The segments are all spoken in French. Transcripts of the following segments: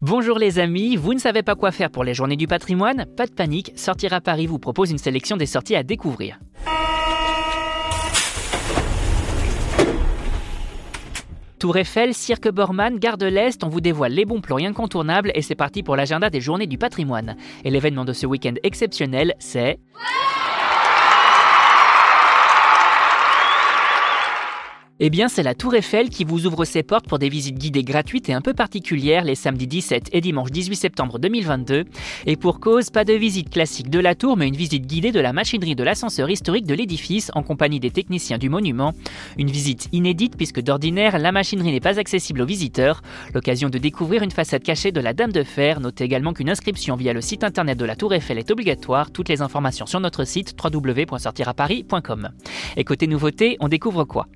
Bonjour les amis, vous ne savez pas quoi faire pour les journées du patrimoine? Pas de panique, Sortir à Paris vous propose une sélection des sorties à découvrir. Tour Eiffel, Cirque Borman, Gare de l'Est, on vous dévoile les bons plans incontournables et c'est parti pour l'agenda des journées du patrimoine. Et l'événement de ce week-end exceptionnel, c'est... Eh bien, c'est la Tour Eiffel qui vous ouvre ses portes pour des visites guidées gratuites et un peu particulières les samedis 17 et dimanche 18 septembre 2022. Et pour cause, pas de visite classique de la tour, mais une visite guidée de la machinerie de l'ascenseur historique de l'édifice en compagnie des techniciens du monument. Une visite inédite puisque d'ordinaire, la machinerie n'est pas accessible aux visiteurs. L'occasion de découvrir une façade cachée de la Dame de Fer. Notez également qu'une inscription via le site internet de la Tour Eiffel est obligatoire. Toutes les informations sur notre site www.sortiraparis.com. Et côté nouveauté, on découvre quoi?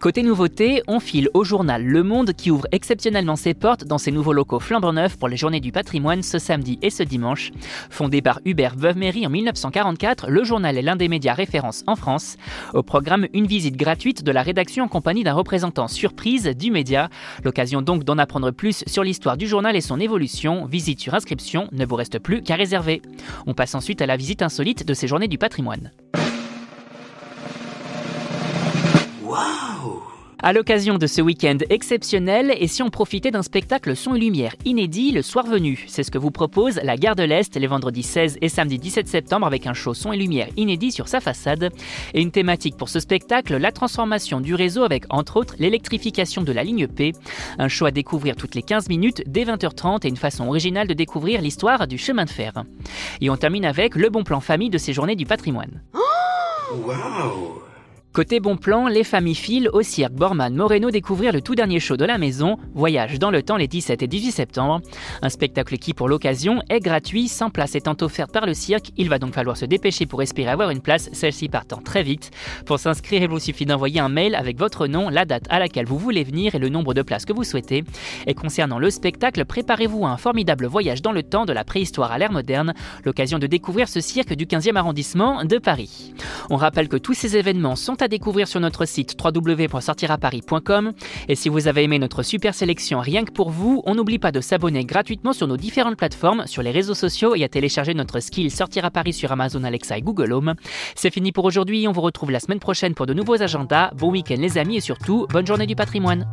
Côté nouveauté, on file au journal Le Monde qui ouvre exceptionnellement ses portes dans ses nouveaux locaux flambant neufs pour les journées du patrimoine ce samedi et ce dimanche. Fondé par Hubert Veuve-Méry en 1944, le journal est l'un des médias références en France. Au programme, une visite gratuite de la rédaction en compagnie d'un représentant surprise du média. L'occasion donc d'en apprendre plus sur l'histoire du journal et son évolution. Visite sur inscription ne vous reste plus qu'à réserver. On passe ensuite à la visite insolite de ces journées du patrimoine. À l'occasion de ce week-end exceptionnel, et si on profitait d'un spectacle son et lumière inédit le soir venu? C'est ce que vous propose la Gare de l'Est les vendredis 16 et samedi 17 septembre avec un show son et lumière inédit sur sa façade. Et une thématique pour ce spectacle, la transformation du réseau avec entre autres l'électrification de la ligne P. Un show à découvrir toutes les 15 minutes dès 20h30 et une façon originale de découvrir l'histoire du chemin de fer. Et on termine avec le bon plan famille de ces journées du patrimoine. Wow Côté bon plan, les familles filent au cirque Borman Moreno découvrir le tout dernier show de la maison, Voyage dans le temps les 17 et 18 septembre. Un spectacle qui, pour l'occasion, est gratuit, sans place étant offerte par le cirque. Il va donc falloir se dépêcher pour espérer avoir une place, celle-ci partant très vite. Pour s'inscrire, il vous suffit d'envoyer un mail avec votre nom, la date à laquelle vous voulez venir et le nombre de places que vous souhaitez. Et concernant le spectacle, préparez-vous à un formidable voyage dans le temps de la préhistoire à l'ère moderne, l'occasion de découvrir ce cirque du 15e arrondissement de Paris. On rappelle que tous ces événements sont à découvrir sur notre site www.sortiraparis.com. Et si vous avez aimé notre super sélection rien que pour vous, on n'oublie pas de s'abonner gratuitement sur nos différentes plateformes, sur les réseaux sociaux et à télécharger notre skill Sortir à Paris sur Amazon Alexa et Google Home. C'est fini pour aujourd'hui, on vous retrouve la semaine prochaine pour de nouveaux agendas. Bon week-end les amis et surtout, bonne journée du patrimoine.